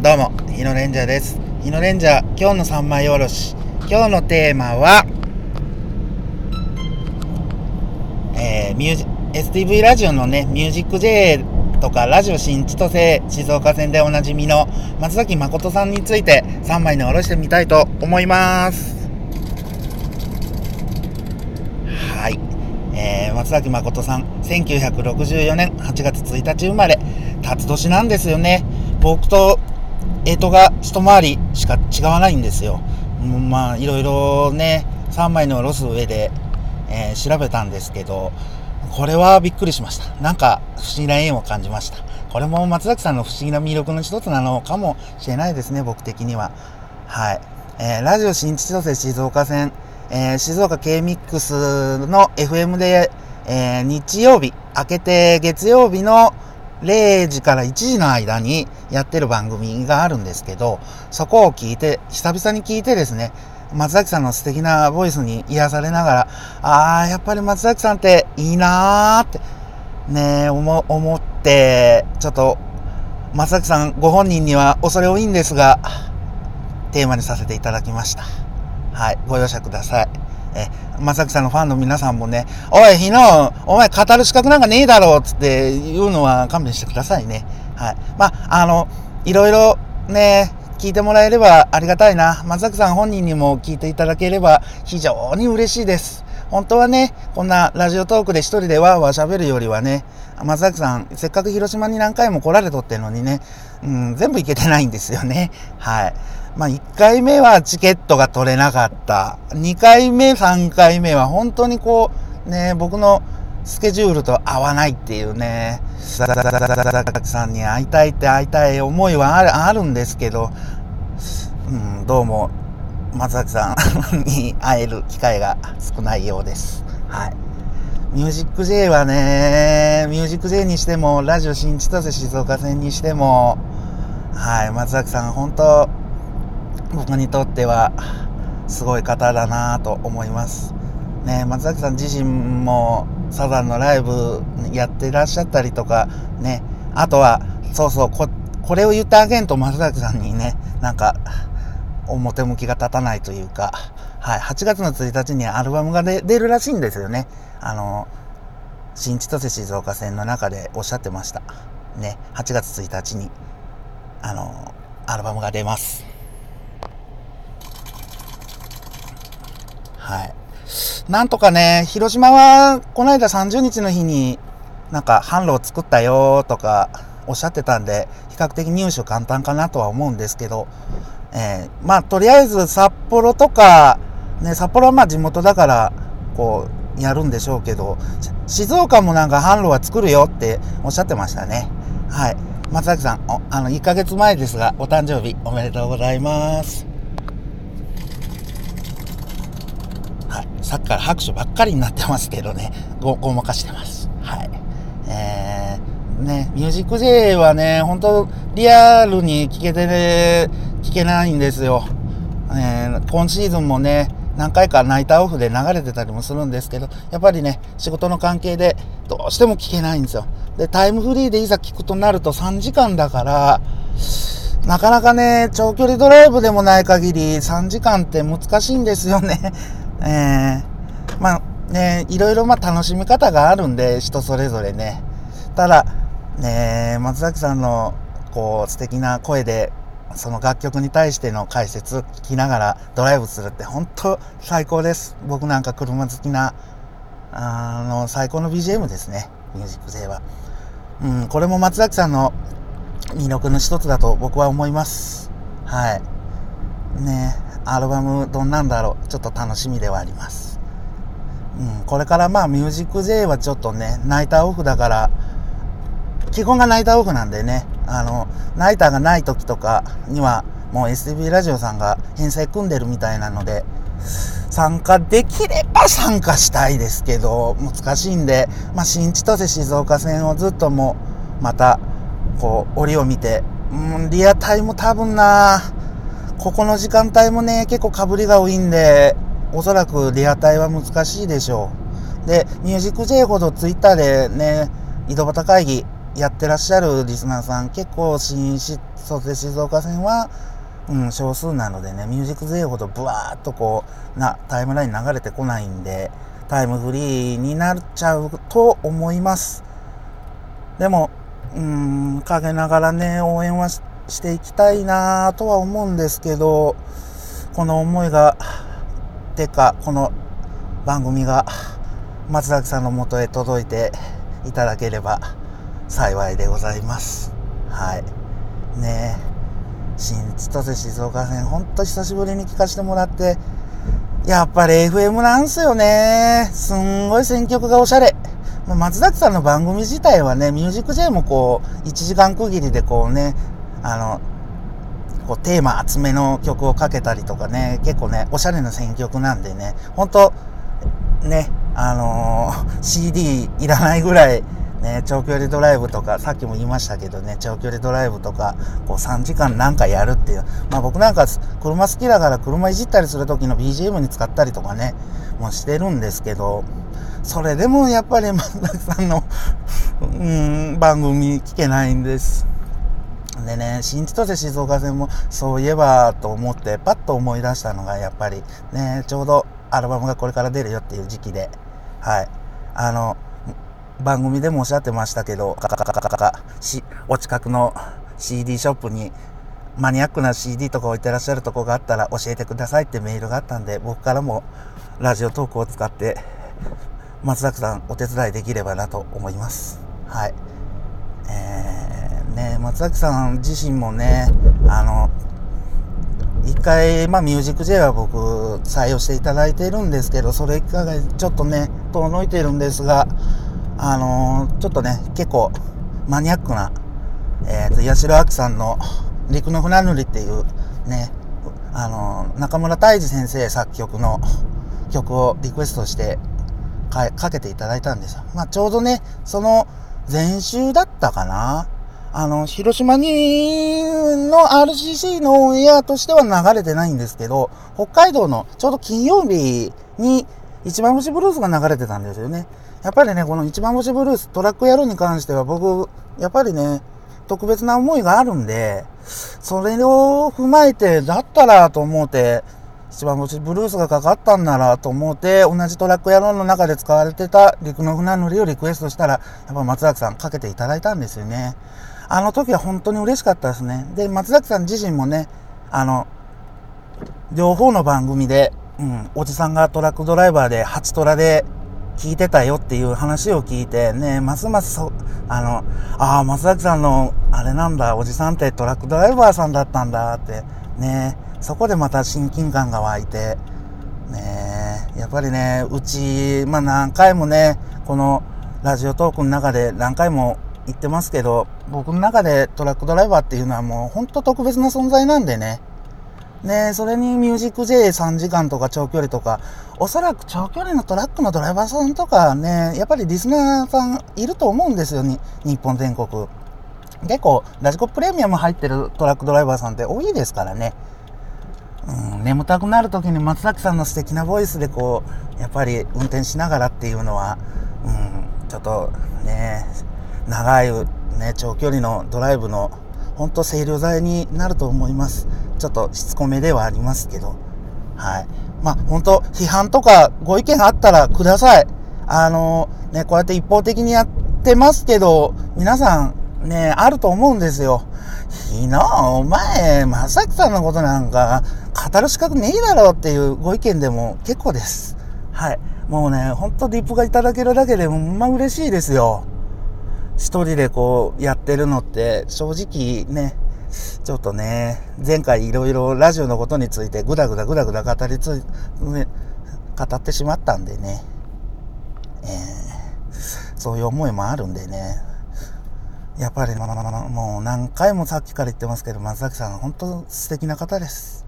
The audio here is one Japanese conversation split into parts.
どうも、日野レンジャーです。日野レンジャー、今日の三枚おろし。今日のテーマは、えー、ミュージ STV ラジオのね、ミュージック J とか、ラジオ新千歳静岡線でおなじみの松崎誠さんについて3枚におろしてみたいと思います。はい。えー、松崎誠さん、1964年8月1日生まれ、辰年なんですよね。僕と、えとが一回りしか違わないんですよ。まあ、いろいろね、3枚のおろす上で、えー調べたんですけど、これはびっくりしました。なんか不思議な縁を感じました。これも松崎さんの不思議な魅力の一つなのかもしれないですね、僕的には。はい。えーラジオ新千歳静岡線、えー静岡 K-MIX の FM で、えー日曜日、明けて月曜日の0時から1時の間にやってる番組があるんですけど、そこを聞いて、久々に聞いてですね、松崎さんの素敵なボイスに癒されながら、あー、やっぱり松崎さんっていいなーって、ねえ、思、思って、ちょっと、松崎さんご本人には恐れ多いんですが、テーマにさせていただきました。はい、ご容赦ください。え、まさきさんのファンの皆さんもね、おい、日野、お前語る資格なんかねえだろうつって言うのは勘弁してくださいね。はい。まあ、あの、いろいろね、聞いてもらえればありがたいな。松崎さん本人にも聞いていただければ非常に嬉しいです。本当はね、こんなラジオトークで一人でわーわー喋るよりはね、松崎さん、せっかく広島に何回も来られとってんのにね、うん、全部行けてないんですよね。はい。まあ、1回目はチケットが取れなかった。2回目、3回目は本当にこう、ね、僕のスケジュールと合わないっていうね、ささんに会いたいって会いたい思いはあるあるんですけど、うん、どうも、松崎さんに会える機会が少ないようです。はい。ミュージック J はね、ミュージック J にしても、ラジオ新千歳静岡線にしても、はい、松崎さん本当、僕にとってはすごい方だなと思います。ね、松崎さん自身もサザンのライブやってらっしゃったりとか、ね、あとは、そうそう、ここれを言ってあげんと松崎さんにね、なんか、表向きが立たないというか、はい、8月の1日にアルバムが出出るらしいんですよね。あの、新千歳静岡線の中でおっしゃってました。ね、8月1日に、あの、アルバムが出ます。はい。なんとかね、広島は、この間30日の日に、なんか、販路を作ったよとか、おっしゃってたんで、比較的入手簡単かなとは思うんですけど、えーまあ、とりあえず札幌とか、ね、札幌はまあ地元だから、こう、やるんでしょうけど、静岡もなんか販路は作るよっておっしゃってましたね。はい。松崎さん、あの、1ヶ月前ですが、お誕生日おめでとうございます。はい。さっきから拍手ばっかりになってますけどね、ご、ごまかしてます。はい。えー、ね、ミュージック J はね、本当リアルに聞けてね、聞けないんですよ。えー今シーズンもね、何回かナイターオフで流れてたりもするんですけど、やっぱりね、仕事の関係でどうしても聞けないんですよ。で、タイムフリーでいざ聞くとなると3時間だから、なかなかね、長距離ドライブでもない限り3時間って難しいんですよね。えー、まあね、いろいろまあ楽しみ方があるんで、人それぞれね。ただ、ね、松崎さんのこう素敵な声で、その楽曲に対しての解説聞きながらドライブするって本当最高です。僕なんか車好きな、あの、最高の BGM ですね。ミュージック J は。うん、これも松崎さんの魅力の一つだと僕は思います。はい。ねアルバムどんなんだろう。ちょっと楽しみではあります。うん、これからまあミュージック J はちょっとね、ナイターオフだから、基本がナイターオフなんでね、あの、ナイターがない時とかには、もう STV ラジオさんが編成組んでるみたいなので、参加できれば参加したいですけど、難しいんで、まあ、新千歳静岡線をずっともう、また、こう、折を見て、うん、リアタイも多分な、ここの時間帯もね、結構被りが多いんで、おそらくリアタイは難しいでしょう。で、ミュージック J ほどツイッターでね、井戸端会議やってらっしゃるリスナーさん、結構新卒で静岡線は、うん、少数なのでね、ミュージック勢ほどブワーっとこう、な、タイムライン流れてこないんで、タイムフリーになっちゃうと思います。でも、うーん、陰ながらね、応援はししていきたいなとは思うんですけど、この思いが、てか、この番組が松崎さんのもとへ届いていただければ幸いでございます。はい。ねえ。新千歳静岡線、ほんと久しぶりに聞かせてもらって、やっぱり FM なんすよね。すんごい選曲がおしゃれ。松崎さんの番組自体はね、ミュージック J もこう、1時間区切りでこうね、あの、こうテーマ厚めの曲をかけたりとかね、結構ね、おしゃれな選曲なんでね、ほんと、ね、あのー、CD いらないぐらい、ね、長距離ドライブとか、さっきも言いましたけどね、長距離ドライブとか、こう3時間なんかやるっていう。まあ僕なんか車好きだから車いじったりする時の BGM に使ったりとかね、もうしてるんですけど、それでもやっぱり松崎さんのうん、番組聞けないんです。でね、新千歳静岡線もそういえばと思ってパッと思い出したのがやっぱりね、ちょうどアルバムがこれから出るよっていう時期で、はい。あの、番組でもおっしゃってましたけど、カカカカカカし、お近くの CD ショップにマニアックな CD とか置いてらっしゃるとこがあったら教えてくださいってメールがあったんで、僕からもラジオトークを使って松崎さんお手伝いできればなと思います。はい。ね、松崎さん自身もね、あの、一回、まあ、ミュージック J は僕、採用していただいているんですけど、それ以下がちょっとね、遠のいているんですが、あのー、ちょっとね、結構マニアックな、えっ、ー、と、八代亜紀さんの陸の船乗りっていうね、あのー、中村泰治先生作曲の曲をリクエストしてかかけていただいたんですよ。まあ、ちょうどね、その前週だったかな。あの、広島に、の RCC のオンエアとしては流れてないんですけど、北海道のちょうど金曜日に一番星ブルースが流れてたんですよね。やっぱりね、この一番星ブルース、トラックやるに関しては僕、やっぱりね、特別な思いがあるんで、それを踏まえて、だったらと思って、一番星ブルースがかかったんならと思って、同じトラック野郎の中で使われてた陸の船乗りをリクエストしたら、やっぱ松崎さんかけていただいたんですよね。あの時は本当に嬉しかったですね。で、松崎さん自身もね、あの、両方の番組で、うん、おじさんがトラックドライバーで、初トラで聞いてたよっていう話を聞いて、ね、ますますそ、あの、ああ、松崎さんの、あれなんだ、おじさんってトラックドライバーさんだったんだって、ね、そこでまた親近感が湧いて、ね、やっぱりね、うち、まあ何回もね、このラジオトークの中で何回も言ってますけど、僕の中でトラックドライバーっていうのはもう本当特別な存在なんでね、ねそれにミュージック J3 時間とか長距離とか、おそらく長距離のトラックのドライバーさんとかね、やっぱりリスナーさんいると思うんですよ、に日本全国。結構、ラジコプレミアム入ってるトラックドライバーさんって多いですからね。うん、眠たくなる時に松崎さんの素敵なボイスでこう、やっぱり運転しながらっていうのは、うん、ちょっとね、長いね、長距離のドライブの本当清涼剤になると思います。ちょっとしつこめではありますけど。はい。まあ、本当批判とかご意見あったらください。あの、ね、こうやって一方的にやってますけど、皆さんね、あると思うんですよ。ひの、お前、まさきさんのことなんか、語る資格ねえだろっていうご意見でも結構です。はい。もうね、ほんとディップがいただけるだけでも、まあ嬉しいですよ。一人でこうやってるのって正直ね、ちょっとね、前回いろいろラジオのことについてぐだぐだぐだぐだ語りつ、ね、語ってしまったんでね、えー、そういう思いもあるんでね、やっぱり、まあ、もう何回もさっきから言ってますけど、松崎さん本当素敵な方です。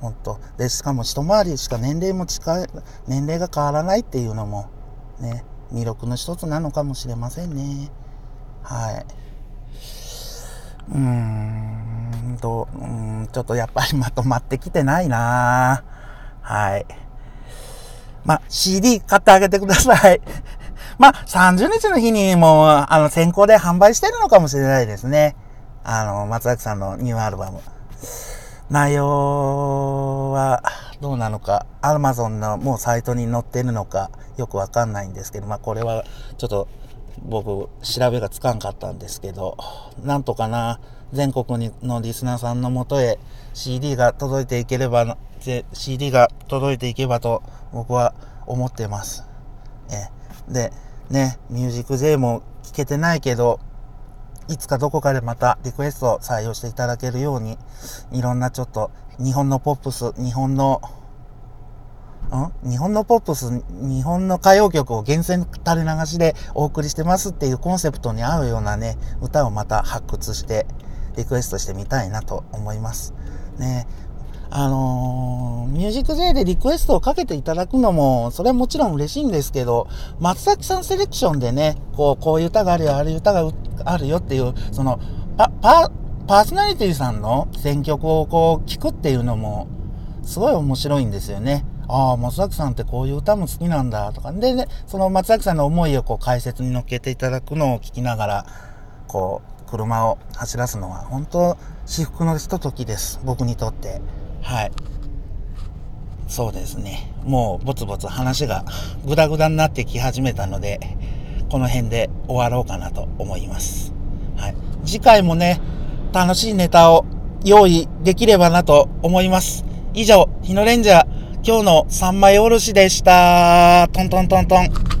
本当。で、しかも一回りしか年齢も近い、年齢が変わらないっていうのもね、魅力の一つなのかもしれませんね。はい。うーんと、うん、ちょっとやっぱりまとまってきてないなはい。まあ、CD 買ってあげてください。まあ、30日の日にも、あの、先行で販売してるのかもしれないですね。あの、松崎さんのニューアルバム。内容はどうなのか、アマゾンのもうサイトに載ってるのかよくわかんないんですけど、まあこれはちょっと僕調べがつかんかったんですけど、なんとかな、全国にのリスナーさんのもとへ CD が届いていければ、CD が届いていけばと僕は思ってます。えで、ね、ミュージック J も聞けてないけど、いつかどこかでまたリクエストを採用していただけるように、いろんなちょっと日本のポップス、日本の、ん？日本のポップス、日本の歌謡曲を厳選垂れ流しでお送りしてますっていうコンセプトに合うようなね、歌をまた発掘して、リクエストしてみたいなと思います。ねあのー、ミュージック J でリクエストをかけていただくのも、それはもちろん嬉しいんですけど、松崎さんセレクションでね、こう、こういう歌があるよ、ああいう歌があるよっていう、その、パ、パ、パーソナリティさんの選曲をこう、聞くっていうのも、すごい面白いんですよね。ああ、松崎さんってこういう歌も好きなんだとか。で、ね、その松崎さんの思いをこう解説に乗っけていただくのを聞きながら、こう、車を走らすのは本当至福のひとときです。僕にとって。はい。そうですね。もうぼつぼつ話がグダグダになってき始めたので、この辺で終わろうかなと思います。はい。次回もね、楽しいネタを用意できればなと思います。以上、日野レンジャー、今日の三枚おろしでした。トントントントン。